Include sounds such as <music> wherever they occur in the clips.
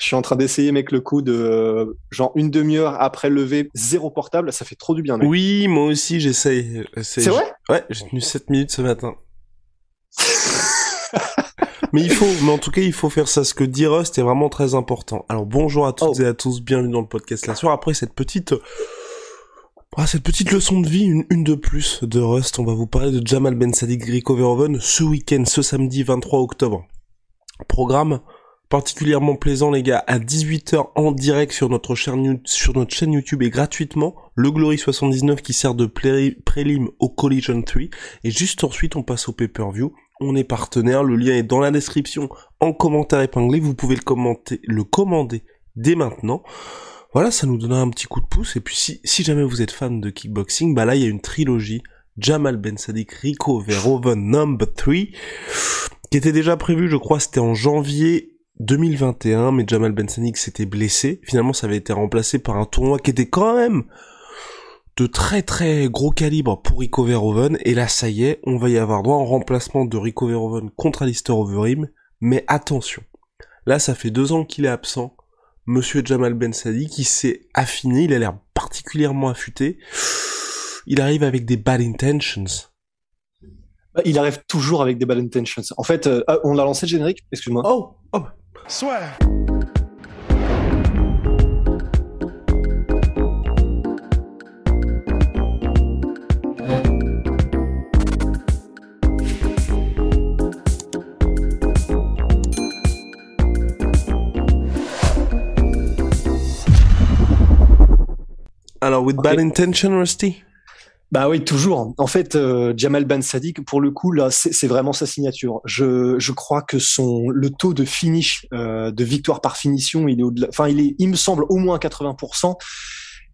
Je suis en train d'essayer, mec, le coup de genre une demi-heure après le lever, zéro portable, ça fait trop du bien, mec. Oui, moi aussi, j'essaye. C'est vrai? Ouais, j'ai tenu 7 minutes ce matin. <laughs> mais il faut, mais en tout cas, il faut faire ça. Ce que dit Rust est vraiment très important. Alors bonjour à toutes Oh. et à tous, bienvenue dans le podcast La Soir. Après cette petite, ah, cette petite leçon de vie, une, une de plus de Rust, on va vous parler de Jamal Ben Sadiq Rico Verhoeven ce week-end, ce samedi 23 octobre. Programme particulièrement plaisant les gars, à 18h en direct sur notre chaîne, sur notre chaîne YouTube et gratuitement, le Glory 79 qui sert de plé- prélim au Collision 3 et juste ensuite on passe au pay-per-view. On est partenaire, le lien est dans la description. En commentaire épinglé, vous pouvez le commenter, le commander dès maintenant. Voilà, ça nous donnera un petit coup de pouce. Et puis si, si jamais vous êtes fan de kickboxing, bah là il y a une trilogie. Jamal Ben Sadiq Rico Verhoeven number 3 qui était déjà prévu, je crois, c'était en janvier 2021, mais Jamal Ben s'était blessé. Finalement, ça avait été remplacé par un tournoi qui était quand même de très très gros calibre pour Rico Verhoeven. Et là, ça y est, on va y avoir droit en remplacement de Rico Verhoeven contre Alistair Overeem. Mais attention, là, ça fait deux ans qu'il est absent. Monsieur Jamal Ben Sadiq, qui s'est affiné, il a l'air particulièrement affûté. Il arrive avec des bad intentions. Bah, Il arrive toujours avec des bad intentions. En fait, euh, ah, on a lancé le générique, excuse-moi. Oh, oh, Alors, with Ok. bad intention, Rusty? Bah oui, toujours. En fait, euh, Jamal Ben Sadiq, pour le coup, là, c'est vraiment sa signature. Je, je crois que son le taux de finish, euh, de victoire par finition, il est au-delà. Enfin, il est, il me semble, au moins 80%.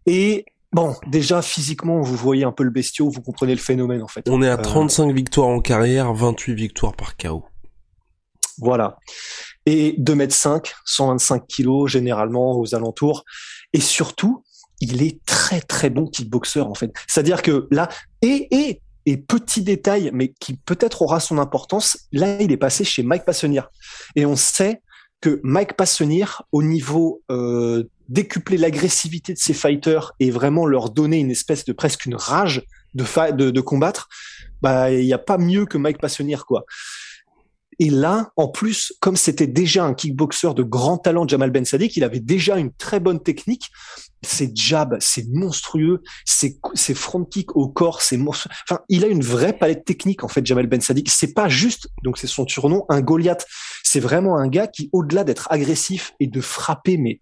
Et bon, déjà physiquement, vous voyez un peu le bestiau, vous comprenez le phénomène en fait. On est à Euh, 35 victoires en carrière, 28 victoires par KO. Voilà. Et 2 mètres 5, 125 kilos généralement aux alentours. Et surtout, il est très très bon kickboxer en fait. C'est-à-dire que là, et, et, et petit détail, mais qui peut-être aura son importance, là il est passé chez Mike Passonnier. Et on sait que Mike Passonnier, au niveau euh, décupler l'agressivité de ses fighters et vraiment leur donner une espèce de presque une rage de, de, de combattre, bah il n'y a pas mieux que Mike Passonnier quoi. Et là, en plus, comme c'était déjà un kickboxer de grand talent, Jamal Ben Sadiq, il avait déjà une très bonne technique. Ses jabs, c'est monstrueux. Ses, ses front kicks au corps, c'est monstrueux. Enfin, il a une vraie palette technique, en fait, Jamal Ben Sadiq. C'est pas juste, donc c'est son surnom, un Goliath. C'est vraiment un gars qui, au-delà d'être agressif et de frapper, mais,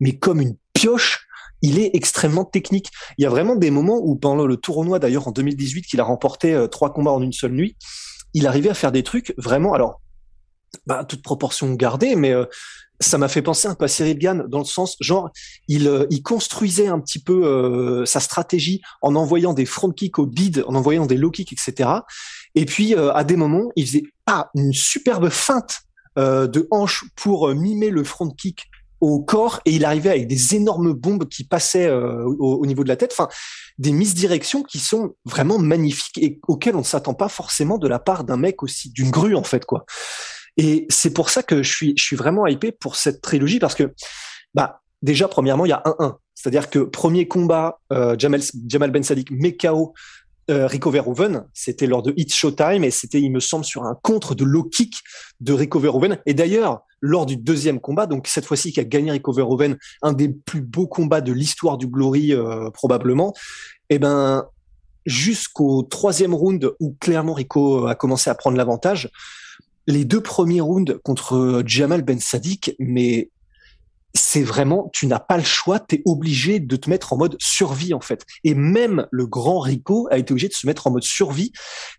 mais comme une pioche, il est extrêmement technique. Il y a vraiment des moments où, pendant le tournoi, d'ailleurs, en 2018, qu'il a remporté euh, trois combats en une seule nuit, il arrivait à faire des trucs vraiment, alors, bah, toute proportion gardée, mais euh, ça m'a fait penser un peu à Cyril Gann dans le sens, genre, il, euh, il construisait un petit peu euh, sa stratégie en envoyant des front kicks au bid, en envoyant des low kicks, etc. Et puis, euh, à des moments, il faisait ah, une superbe feinte euh, de hanche pour mimer le front kick au corps et il arrivait avec des énormes bombes qui passaient euh, au, au niveau de la tête. Enfin, des misdirections qui sont vraiment magnifiques et auxquelles on ne s'attend pas forcément de la part d'un mec aussi d'une grue en fait quoi. Et c'est pour ça que je suis je suis vraiment hypé pour cette trilogie parce que bah déjà premièrement il y a un 1 c'est-à-dire que premier combat euh, Jamal Jamal Ben Sadiq met KO euh, Rico Verhoeven, c'était lors de It's Showtime et c'était, il me semble, sur un contre de low kick de Rico Verhoeven. Et d'ailleurs, lors du deuxième combat, donc cette fois-ci qui a gagné Rico Verhoeven, un des plus beaux combats de l'histoire du Glory euh, probablement, et eh ben jusqu'au troisième round où clairement Rico a commencé à prendre l'avantage, les deux premiers rounds contre Jamal Ben Sadik, mais c'est vraiment, tu n'as pas le choix, tu es obligé de te mettre en mode survie en fait. Et même le grand Rico a été obligé de se mettre en mode survie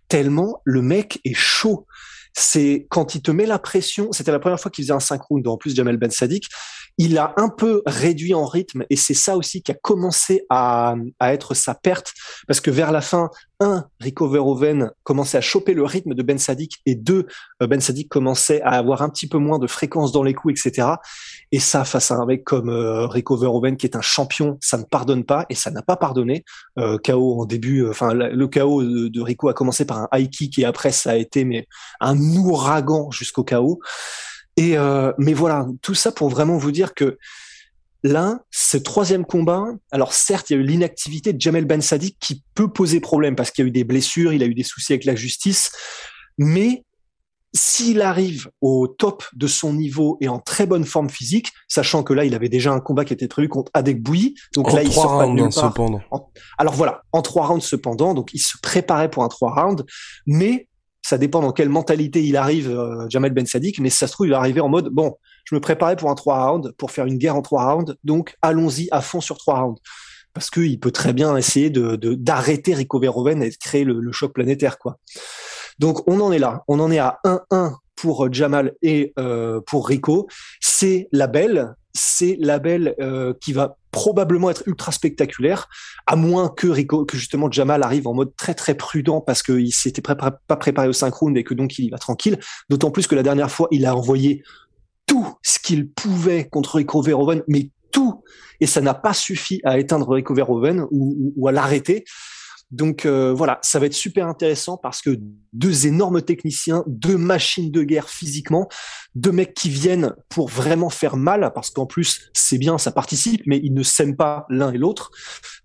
tellement le mec est chaud. C'est quand il te met la pression, c'était la première fois qu'il faisait un 5 rounds, en plus Jamel Ben Sadik, il a un peu réduit en rythme et c'est ça aussi qui a commencé à, à être sa perte parce que vers la fin, un, Rico Verhoeven commençait à choper le rythme de Ben Sadik et deux, euh, Ben Sadik commençait à avoir un petit peu moins de fréquence dans les coups, etc. Et ça, face à un mec comme euh, Rico Verhoeven qui est un champion, ça ne pardonne pas et ça n'a pas pardonné. Euh, KO en début, euh, enfin le KO de, de, Rico a commencé par un high kick et après ça a été mais un ouragan jusqu'au KO. Et euh, mais voilà, tout ça pour vraiment vous dire que là, ce troisième combat, alors certes, il y a eu l'inactivité de Jamel Ben Sadi qui peut poser problème parce qu'il y a eu des blessures, il a eu des soucis avec la justice, mais s'il arrive au top de son niveau et en très bonne forme physique, sachant que là, il avait déjà un combat qui était prévu contre Adek Bouilly, donc en là, il sort rounds, pas cependant. Alors voilà, en trois rounds cependant, donc il se préparait pour un trois rounds, mais ça dépend dans quelle mentalité il arrive, euh, Jamel Ben Sadik, mais ça se trouve, il va en mode, bon, je me préparais pour un trois rounds, pour faire une guerre en trois rounds, donc allons-y à fond sur trois rounds. Parce qu'il peut très bien essayer d'arrêter Rico Verhoeven et de créer le, le, choc planétaire, quoi. Donc on en est là, on en est à 1-1 pour Jamal et euh, pour Rico. C'est la belle, c'est la belle euh, qui va probablement être ultra spectaculaire, à moins que Rico, que justement Jamal arrive en mode très très prudent parce qu'il s'était pas préparé au 5 rounds et que donc il y va tranquille. D'autant plus que la dernière fois, il a envoyé tout ce qu'il pouvait contre Rico Verhoeven, mais tout, et ça n'a pas suffi à éteindre Rico Verhoeven ou à l'arrêter. Donc euh, voilà, ça va être super intéressant parce que deux énormes techniciens, deux machines de guerre physiquement, deux mecs qui viennent pour vraiment faire mal parce qu'en plus c'est bien, ça participe, mais ils ne s'aiment pas l'un et l'autre.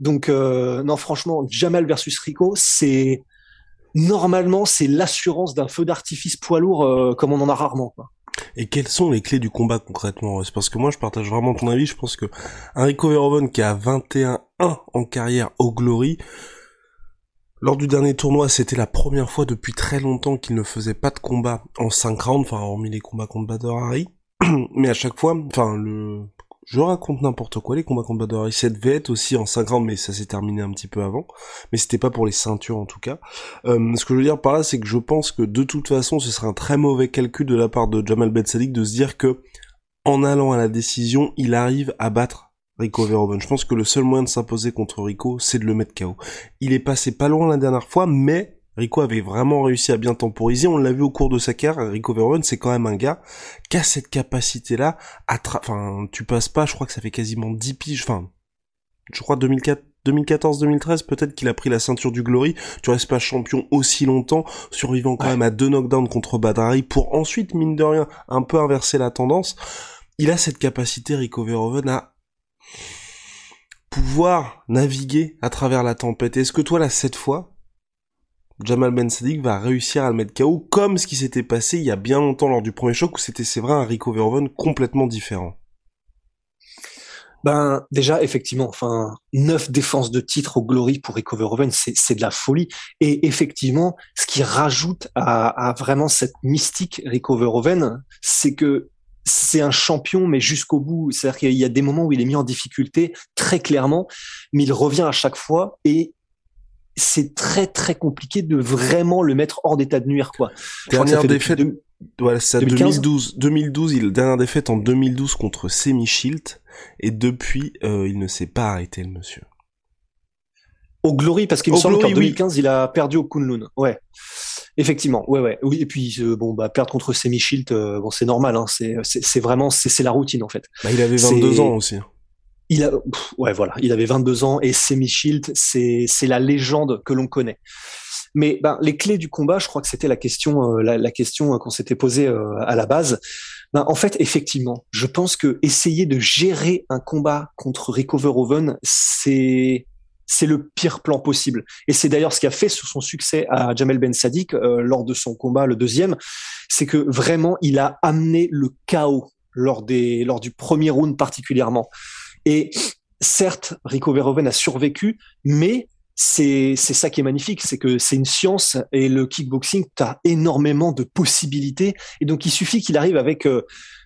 Donc euh, non, franchement, Jamal versus Rico, c'est normalement c'est l'assurance d'un feu d'artifice poids lourd euh, comme on en a rarement. Quoi. Et quelles sont les clés du combat concrètement C'est parce que moi je partage vraiment ton avis. Je pense que un Rico Verhoeven qui a 21-1 en carrière au Glory lors du dernier tournoi, c'était la première fois depuis très longtemps qu'il ne faisait pas de combat en 5 rounds, enfin hormis les combats contre Bader Hari. <clears throat> Mais à chaque fois, enfin le... Je raconte n'importe quoi, les combats contre Bader Hari. Ça devait être aussi en 5 rounds, mais ça s'est terminé un petit peu avant. Mais c'était pas pour les ceintures en tout cas. Euh, ce que je veux dire par là, c'est que je pense que de toute façon, ce serait un très mauvais calcul de la part de Jamal Ben Sadik de se dire que en allant à la décision, il arrive à battre Rico Verhoeven. Je pense que le seul moyen de s'imposer contre Rico, c'est de le mettre KO. Il est passé pas loin la dernière fois, mais Rico avait vraiment réussi à bien temporiser. On l'a vu au cours de sa carrière. Rico Verhoeven, c'est quand même un gars qui a cette capacité-là à enfin, tu passes pas, je crois que ça fait quasiment 10 piges, enfin, je crois 2004, 2014-2013, peut-être qu'il a pris la ceinture du Glory. Tu restes pas champion aussi longtemps, survivant quand même à deux knockdowns contre Badari pour ensuite, mine de rien, un peu inverser la tendance. Il a cette capacité, Rico Verhoeven, à pouvoir naviguer à travers la tempête. Est-ce que toi, là, cette fois, Jamal Ben Sadik va réussir à le mettre KO comme ce qui s'était passé il y a bien longtemps lors du premier choc où c'était, c'est vrai, un Rico Verhoeven complètement différent? Ben déjà effectivement, enfin neuf défenses de titre au Glory pour Rico Verhoeven, c'est de la folie. Et effectivement, ce qui rajoute à, vraiment cette mystique Rico Verhoeven, c'est que c'est un champion, mais jusqu'au bout. C'est-à-dire qu'il y a des moments où il est mis en difficulté, très clairement, mais il revient à chaque fois et c'est très très compliqué de vraiment le mettre hors d'état de nuire, quoi. Dernière défaite. Voilà, c'est 2012. 2012, il dernière défaite en 2012 contre Semi Shield et depuis, euh, il ne s'est pas arrêté, le monsieur. Au Glory, parce qu'il me semble qu'en 2015, oui. il a perdu au Kunlun. Ouais. Effectivement, ouais, ouais, oui. Et puis euh, bon, bah perdre contre Semi Shield, euh, bon, c'est normal. Hein, c'est, c'est vraiment, c'est, la routine en fait. Bah, il avait 22 ans aussi. Il a, pff, ouais, voilà, il avait 22 ans et Semi Shield, c'est, c'est la légende que l'on connaît. Mais ben, les clés du combat, je crois que c'était la question, euh, la, la, question qu'on s'était posée euh, à la base. Ben, en fait, effectivement, je pense que essayer de gérer un combat contre Rico Verhoeven, c'est c'est le pire plan possible. Et c'est d'ailleurs ce qui a fait son succès à Jamel Ben Sadiq euh, lors de son combat, le deuxième, c'est que vraiment il a amené le chaos lors des lors du premier round particulièrement. Et certes, Rico Verhoeven a survécu, mais c'est c'est ça qui est magnifique, c'est que c'est une science et le kickboxing, tu as énormément de possibilités et donc il suffit qu'il arrive avec euh,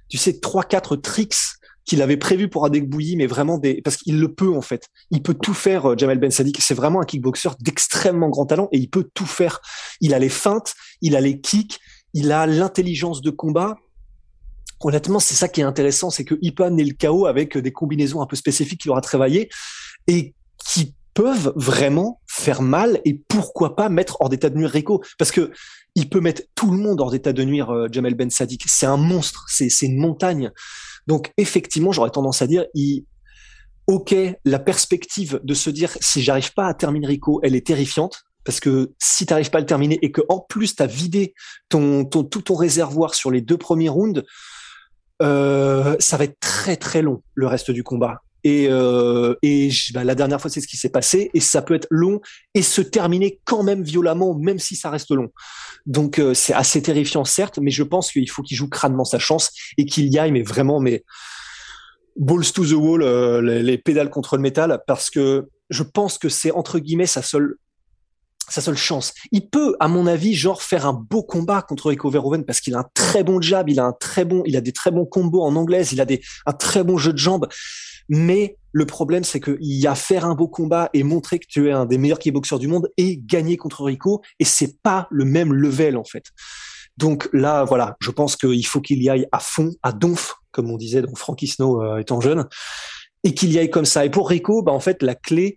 tu sais trois quatre tricks qu'il avait prévu pour Adek Bouilly, mais vraiment des parce qu'il le peut en fait. Il peut tout faire. Euh, Jamel Ben Sadiq, c'est vraiment un kickboxer d'extrêmement grand talent et il peut tout faire. Il a les feintes, il a les kicks, il a l'intelligence de combat. Honnêtement, c'est ça qui est intéressant, c'est qu'il peut amener le chaos avec des combinaisons un peu spécifiques qu'il aura travaillé et qui peuvent vraiment faire mal et pourquoi pas mettre hors d'état de nuire Rico parce que il peut mettre tout le monde hors d'état de nuire euh, Jamel Ben Sadiq c'est un monstre c'est une montagne donc effectivement j'aurais tendance à dire ok la perspective de se dire si j'arrive pas à terminer Rico elle est terrifiante parce que si tu n'arrives pas à le terminer et que en plus tu as vidé ton, ton, tout ton réservoir sur les deux premiers rounds, euh, ça va être très très long le reste du combat. Et, euh, et bah, la dernière fois, c'est ce qui s'est passé. Et ça peut être long et se terminer quand même violemment, même si ça reste long. Donc euh, c'est assez terrifiant, certes, mais je pense qu'il faut qu'il joue crânement sa chance et qu'il y aille, mais vraiment, mais balls to the wall, euh, les, les, pédales contre le métal, parce que je pense que c'est entre guillemets sa seule sa seule chance. Il peut, à mon avis, genre faire un beau combat contre Rico Verhoeven parce qu'il a un très bon jab, il a un très bon, il a des très bons combos en anglaise, il a des un très bon jeu de jambes. Mais le problème, c'est qu'il y a faire un beau combat et montrer que tu es un des meilleurs kickboxers du monde et gagner contre Rico. Et c'est pas le même level, en fait. Donc là, voilà, je pense qu'il faut qu'il y aille à fond, à donf, comme on disait dans Frankie Snow euh, étant jeune, et qu'il y aille comme ça. Et pour Rico, bah, en fait, la clé.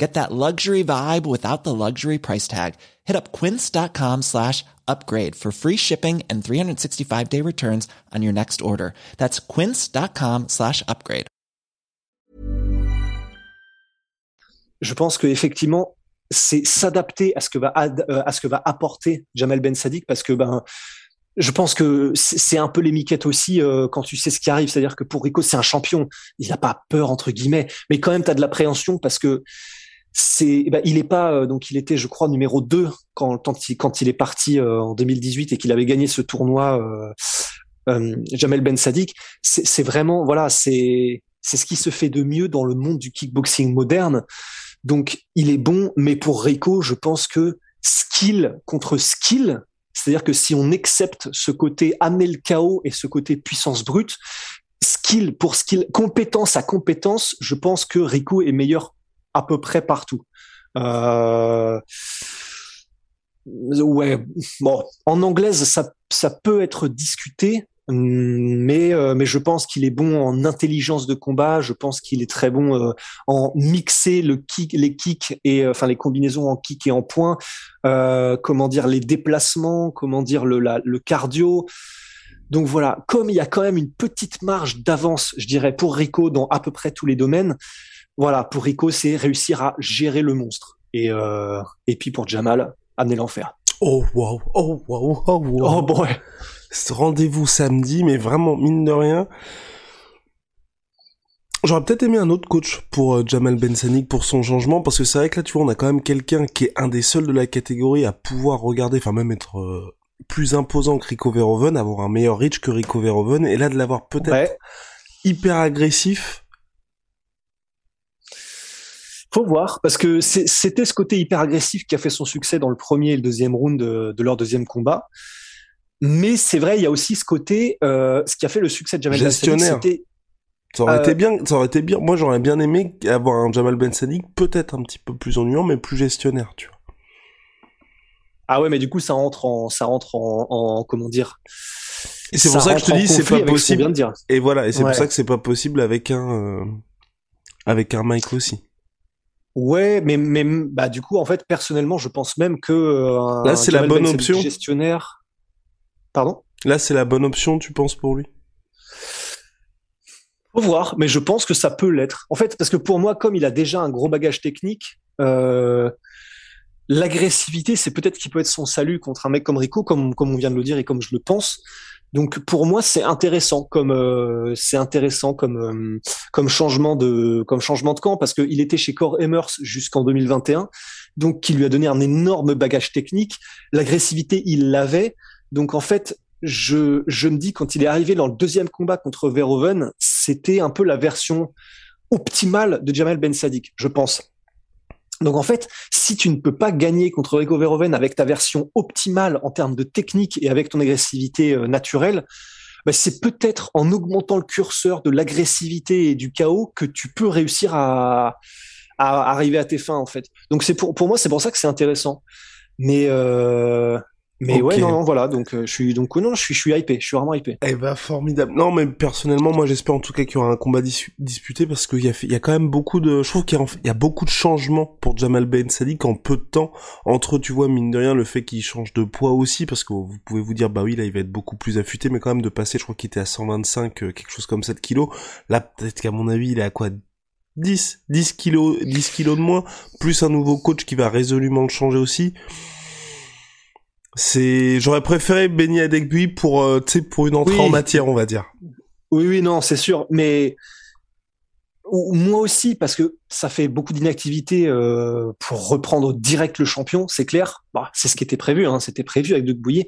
Get that luxury vibe without the luxury price tag. Hit up quince.com slash upgrade for free shipping and 365 day returns on your next order. That's quince.com slash upgrade. Je pense que effectivement, c'est s'adapter à ce que va euh, apporter Jamel Ben Sadiq parce que ben je pense que c'est un peu les miquettes aussi euh, quand tu sais ce qui arrive. C'est-à-dire que pour Rico, c'est un champion. Il n'a pas peur, entre guillemets. Mais quand même, tu as de l'appréhension parce que c'est, eh ben, il est pas, euh, donc il était, je crois, numéro 2 quand, quand, il, est parti euh, en 2018 et qu'il avait gagné ce tournoi, euh, Jamel Ben Sadiq. C'est vraiment, voilà, c'est c'est ce qui se fait de mieux dans le monde du kickboxing moderne. Donc, il est bon, mais pour Rico, je pense que skill contre skill, c'est-à-dire que si on accepte ce côté amener le chaos et ce côté puissance brute, skill pour skill, compétence à compétence, je pense que Rico est meilleur à peu près partout. Euh... Ouais, bon, en anglaise, ça, ça peut être discuté, mais euh, mais je pense qu'il est bon en intelligence de combat. Je pense qu'il est très bon euh, en mixer le kick, les kicks et enfin les combinaisons en kick et en point. comment dire les déplacements, comment dire le le cardio. Donc voilà, comme il y a quand même une petite marge d'avance, je dirais pour Rico dans à peu près tous les domaines. Voilà, pour Rico, c'est réussir à gérer le monstre. Et et puis pour Jamal, amener l'enfer. Oh wow, oh wow, oh wow. Oh boy rendez-vous samedi, mais vraiment, mine de rien, J'aurais peut-être aimé un autre coach pour euh, Jamal Ben pour son changement, parce que c'est vrai que là, tu vois, on a quand même quelqu'un qui est un des seuls de la catégorie à pouvoir regarder, enfin même être euh, plus imposant que Rico Verhoeven, avoir un meilleur reach que Rico Verhoeven, et là de l'avoir peut-être hyper agressif. Faut voir, parce que c'était ce côté hyper agressif qui a fait son succès dans le premier et le deuxième round de leur deuxième combat. Mais c'est vrai, il y a aussi ce côté, euh, ce qui a fait le succès de Jamal Gestionnaire. Ben Sadiq, ça aurait été euh, bien, ça aurait été bien. Moi, j'aurais bien aimé avoir un Jamal Ben Sadiq peut-être un petit peu plus ennuyant, mais plus gestionnaire, tu vois. Ah ouais, mais du coup, ça rentre en, ça rentre en, en comment dire. Et c'est pour ça que je te dis, c'est pas possible. De dire. Et voilà, et c'est pour ça que c'est pas possible avec un, euh, avec un Mike aussi. Ouais, mais, mais bah du coup, en fait, personnellement, je pense même que euh, là, c'est la bonne ben option. Gestionnaire Pardon? Là, c'est la bonne option, tu penses, pour lui? Faut voir, mais je pense que ça peut l'être. En fait, parce que pour moi, comme il a déjà un gros bagage technique, euh, l'agressivité, c'est peut-être qui peut être son salut contre un mec comme Rico, comme, comme on vient de le dire et comme je le pense. Donc pour moi, c'est intéressant comme euh, c'est intéressant comme euh, comme changement de comme changement de camp parce qu'il était chez Core Emers jusqu'en 2021, donc qui lui a donné un énorme bagage technique. L'agressivité, il l'avait. Donc en fait, je je me dis quand il est arrivé dans le deuxième combat contre Verhoeven, c'était un peu la version optimale de Jamal Ben Sadik, je pense. Donc en fait, si tu ne peux pas gagner contre Rico Verhoeven avec ta version optimale en termes de technique et avec ton agressivité euh, naturelle, bah, c'est peut-être en augmentant le curseur de l'agressivité et du chaos que tu peux réussir à, arriver à tes fins en fait. Donc c'est pour pour moi c'est pour ça que c'est intéressant. Mais euh, mais ouais, non, non, voilà. Donc, euh, je suis, donc, non, je suis, je suis hypé. Je suis vraiment hypé. Eh ben, formidable. Non, mais personnellement, moi, j'espère en tout cas qu'il y aura un combat disputé parce qu'il y a, il y a quand même beaucoup de, je trouve qu'il y, y, a beaucoup de changements pour Jamal Ben Sadiq en peu de temps. Entre, tu vois, mine de rien, le fait qu'il change de poids aussi parce que vous pouvez vous dire, bah oui, là, il va être beaucoup plus affûté, mais quand même de passer, je crois qu'il était à 125, euh, quelque chose comme 7 kilos. Là, peut-être qu'à mon avis, il est à quoi? 10, 10 kilos, 10 kilos de moins, plus un nouveau coach qui va résolument le changer aussi. C'est, j'aurais préféré Benny Adekbui pour, euh, tu sais, pour une entrée en matière, on va dire. Oui, oui, non, c'est sûr, mais moi aussi, parce que ça fait beaucoup d'inactivité euh, pour reprendre direct le champion, c'est clair. Bah, c'est ce qui était prévu, hein, c'était prévu avec Bouillet.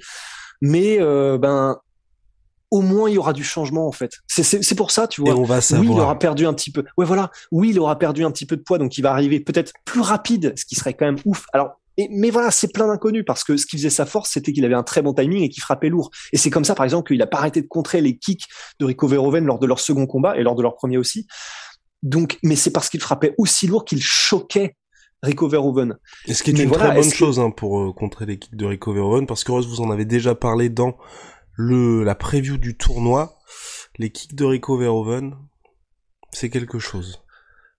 Mais euh, ben, au moins il y aura du changement en fait. C'est pour ça, tu vois. Et on va savoir. Oui, il aura perdu un petit peu. Ouais, voilà. Oui, il aura perdu un petit peu de poids, donc il va arriver peut-être plus rapide, ce qui serait quand même ouf. Alors mais voilà, c'est plein d'inconnus parce que ce qui faisait sa force, c'était qu'il avait un très bon timing et qu'il frappait lourd. Et c'est comme ça, par exemple, qu'il a pas arrêté de contrer les kicks de Rico Verhoeven lors de leur second combat et lors de leur premier aussi. Donc, mais c'est parce qu'il frappait aussi lourd qu'il choquait Rico Verhoeven. Et ce qui est une très bonne chose hein, pour euh, contrer les kicks de Rico Verhoeven, parce que vous en avez déjà parlé dans le la preview du tournoi. Les kicks de Rico Verhoeven, c'est quelque chose.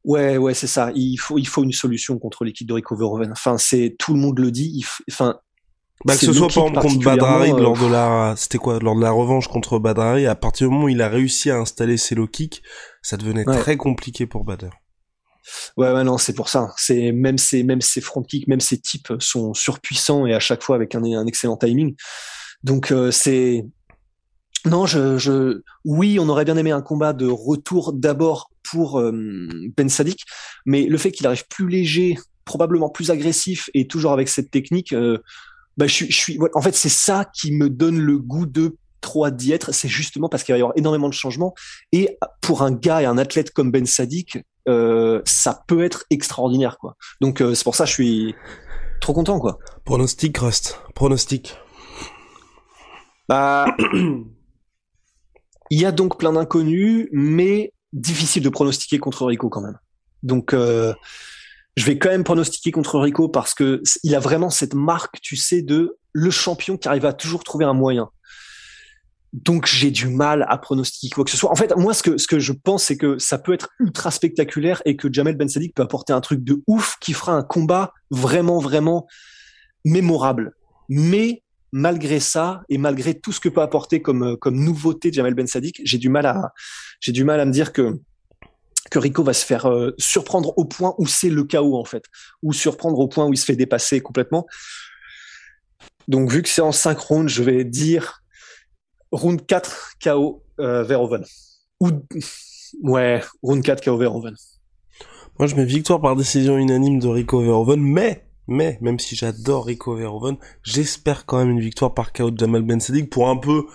Ouais, ouais, c'est ça. Il faut, il faut une solution contre l'équipe de Rico Verhoeven. Enfin, c'est tout le monde le dit. enfin, bah, que ce soit par exemple contre Badrari lors de la, c'était quoi, lors de la revanche contre Badrari, à partir du moment où il a réussi à installer ses low kicks, ça devenait très compliqué pour Badr. Ouais, ouais, non, c'est pour ça. C'est même ses, même ses front kicks, même ses types sont surpuissants et à chaque fois avec un, un excellent timing. Donc euh, c'est, non, je, je, oui, on aurait bien aimé un combat de retour d'abord pour euh, Ben Sadik, mais le fait qu'il arrive plus léger, probablement plus agressif et toujours avec cette technique, euh, bah, je, je suis, en fait, c'est ça qui me donne le goût de trop d'y être. C'est justement parce qu'il va y avoir énormément de changements et pour un gars et un athlète comme Ben Sadik, euh, ça peut être extraordinaire, quoi. Donc euh, c'est pour ça que je suis trop content, quoi. Pronostic, Rust. Pronostic. Bah. <clears throat> Il y a donc plein d'inconnus, mais difficile de pronostiquer contre Rico quand même. Donc, euh, je vais quand même pronostiquer contre Rico parce que il a vraiment cette marque, tu sais, de le champion qui arrive à toujours trouver un moyen. Donc j'ai du mal à pronostiquer quoi que ce soit. En fait, moi ce que ce que je pense c'est que ça peut être ultra spectaculaire et que Jamel Ben Sadik peut apporter un truc de ouf qui fera un combat vraiment vraiment mémorable. Mais malgré ça et malgré tout ce que peut apporter comme euh, comme nouveauté Jamel Ben Sadik, j'ai du mal à j'ai du mal à me dire que que Rico va se faire euh, surprendre au point où c'est le chaos en fait, ou surprendre au point où il se fait dépasser complètement. Donc vu que c'est en 5 rounds, je vais dire round 4 KO euh, Verhoeven. Ou ouais, round 4 KO Verhoeven. Moi je mets victoire par décision unanime de Rico Verhoeven, mais mais même si j'adore Rico Verhoeven, j'espère quand même une victoire par KO de Jamal Ben Sadik pour un peu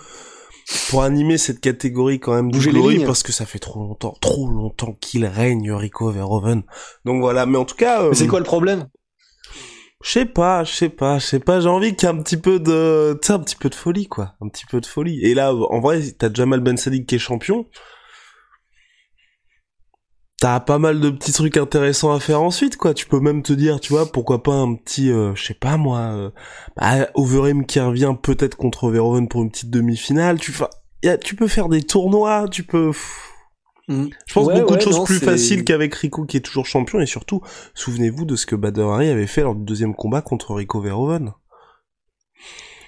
pour animer cette catégorie quand même Bouger glory parce que ça fait trop longtemps, trop longtemps qu'il règne Rico Verhoeven. Donc voilà, mais en tout cas. Euh, c'est quoi le problème? Je sais pas, je sais pas, je sais pas. J'ai envie qu'il y ait un petit peu de, tu sais, un petit peu de folie quoi, un petit peu de folie. Et là, en vrai, t'as Jamal Ben Sadik qui est champion t'as pas mal de petits trucs intéressants à faire ensuite, quoi. Tu peux même te dire, tu vois, pourquoi pas un petit, euh, je sais pas moi, euh, bah, Overeem qui revient peut-être contre Verhoeven pour une petite demi-finale. Tu, y a, tu peux faire des tournois, tu peux. Mm. Je pense beaucoup de choses plus faciles qu'avec Rico qui est toujours champion et surtout, souvenez-vous de ce que Bader Harry avait fait lors du deuxième combat contre Rico Verhoeven.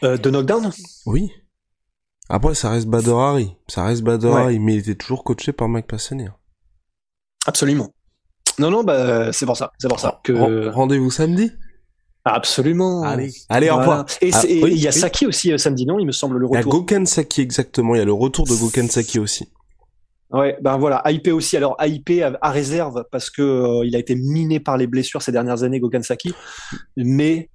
Euh, de knockdown? Oui. Après, ça reste Bader Harry. Ça reste Bader Ouais. Mais il était toujours coaché par Mike Passani. Absolument. Non, non, bah, c'est pour ça. C'est pour ça que. Ren- Rendez-vous samedi? Absolument. Allez, allez, au revoir. Et Ah, oui, il y a oui. Saki aussi euh, samedi, non? Il me semble le Il y a retour. Goken Saki, exactement. Il y a le retour de Goken Saki aussi. Ouais, ben voilà, AIP aussi. Alors AIP à, à réserve parce que euh, il a été miné par les blessures ces dernières années, Gokan Saki. Mais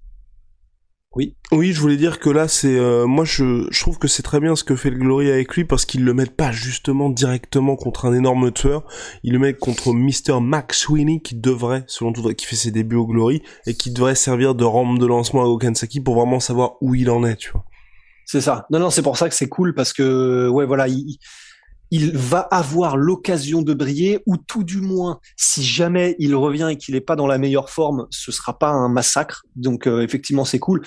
Oui, je voulais dire que là, c'est euh, moi, je, je trouve que c'est très bien ce que fait le Glory avec lui parce qu'ils le mettent pas justement directement contre un énorme tueur. Ils le mettent contre Mr. Max Sweeney qui devrait, selon tout, qui fait ses débuts au Glory et qui devrait servir de rampe de lancement à Okansaki pour vraiment savoir où il en est, tu vois. c'est ça. Non, non, c'est pour ça que c'est cool parce que ouais, voilà, il, il va avoir l'occasion de briller ou tout du moins, si jamais il revient et qu'il est pas dans la meilleure forme, ce sera pas un massacre. Donc euh, effectivement, c'est cool.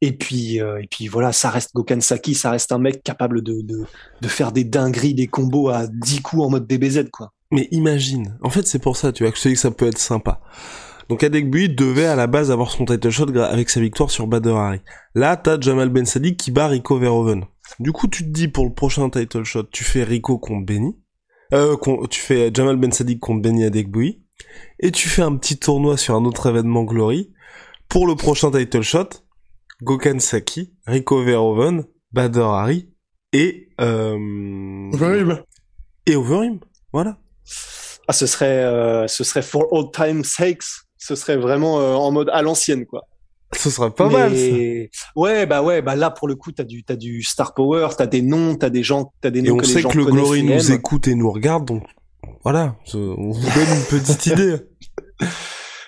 Et puis, euh, voilà, ça reste Gokan Saki, ça reste un mec capable de, de, faire des dingueries, des combos à 10 coups en mode DBZ, quoi. Mais imagine, en fait c'est pour ça, tu vois, que je dis que ça peut être sympa. Donc Adekbui devait à la base avoir son title shot avec sa victoire sur Bader Hari. Là, t'as Jamal Ben Sadiq qui bat Rico Verhoeven. Du coup, tu te dis pour le prochain title shot, tu fais Rico contre Benny, euh, con- tu fais Jamal Ben Sadiq contre Benny Adekbui, et tu fais un petit tournoi sur un autre événement Glory. Pour le prochain title shot, Gokan Saki, Rico Verhoeven, Bader Hari et euh, et Overeem. Voilà. Ah, ce serait, euh, ce serait for all time sakes. Ce serait vraiment euh, en mode à l'ancienne, quoi. Ce serait pas Mais- mal. Ça. Ouais, bah ouais, bah là pour le coup, t'as du, t'as du star power, t'as des noms, t'as des gens, t'as des Et noms on que les sait gens que le Glory et nous aiment. écoute et nous regarde, donc voilà, on vous donne une petite idée. <laughs>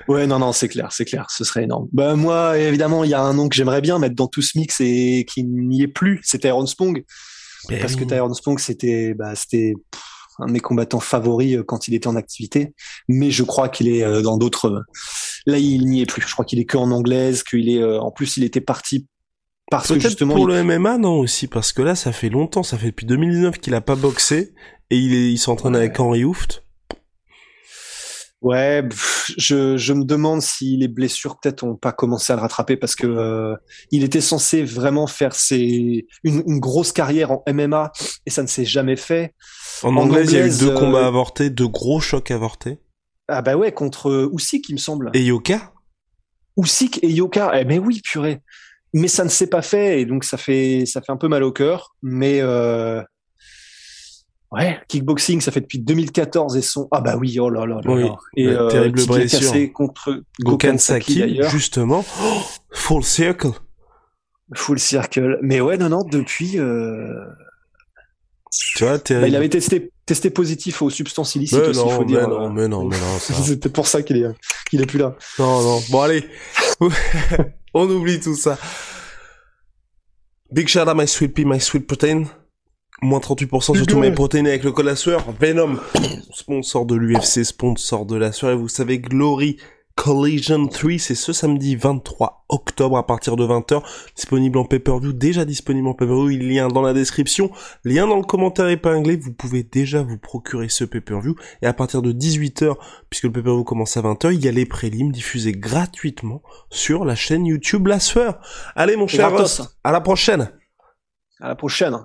Ouais, non, non, c'est clair, c'est clair, ce serait énorme. Bah moi, évidemment, il y a un nom que j'aimerais bien mettre dans tout ce mix et qui n'y est plus, c'est Tyrone Spong, Ben parce que Tyrone Spong, c'était, bah, c'était un de mes combattants favoris euh, quand il était en activité, mais je crois qu'il est euh, dans d'autres. Euh, Là, il n'y est plus. Je crois qu'il est que en anglaise, qu'il est, euh, en plus, il était parti parce que justement, pour il- le MMA, non aussi, parce que là, ça fait longtemps, ça fait depuis 2019 qu'il a pas boxé et il est, il s'entraîne Ouais. avec Henry Hooft. Ouais, je, je me demande si les blessures peut-être ont pas commencé à le rattraper parce que euh, il était censé vraiment faire ses, une, une grosse carrière en MMA et ça ne s'est jamais fait. En, En anglaise, il y a eu deux euh, combats avortés, deux gros chocs avortés. Ah bah ouais, contre Usyk, il me semble. Et Yoka? Usyk et Yoka. Eh mais oui, purée. Mais ça ne s'est pas fait et donc ça fait ça fait un peu mal au cœur. Mais euh, ouais, kickboxing, ça fait depuis 2014 et son ah bah oui, oh là là là. Oui, là. Et euh, terrible blessure. cassé contre Gokan Saki justement. Oh, full circle. Full circle. Mais ouais, non, non, depuis, euh, Tu vois, bah, il avait testé, testé positif aux substances illicites mais aussi, il non, faut mais dire. non, mais non, mais non, <laughs> ça. C'est peut-être pour ça qu'il est, qu'il est plus là. Non, non. Bon, allez. <laughs> On oublie tout ça. Big shout out my sweet pea, my sweet protein. Moins 38% sur tous mes protéines avec le code la sueur. Venom, sponsor de l'UFC, sponsor de la sueur. Et vous savez, Glory Collision 3, c'est ce samedi 23 octobre à partir de 20h. Disponible en pay-per-view, déjà disponible en pay-per-view. Il y a un lien dans la description, lien dans le commentaire épinglé. Vous pouvez déjà vous procurer ce pay-per-view. Et à partir de 18h, puisque le pay-per-view commence à 20h, il y a les prélims diffusés gratuitement sur la chaîne YouTube La Sueur. Allez mon cher à la prochaine À la prochaine.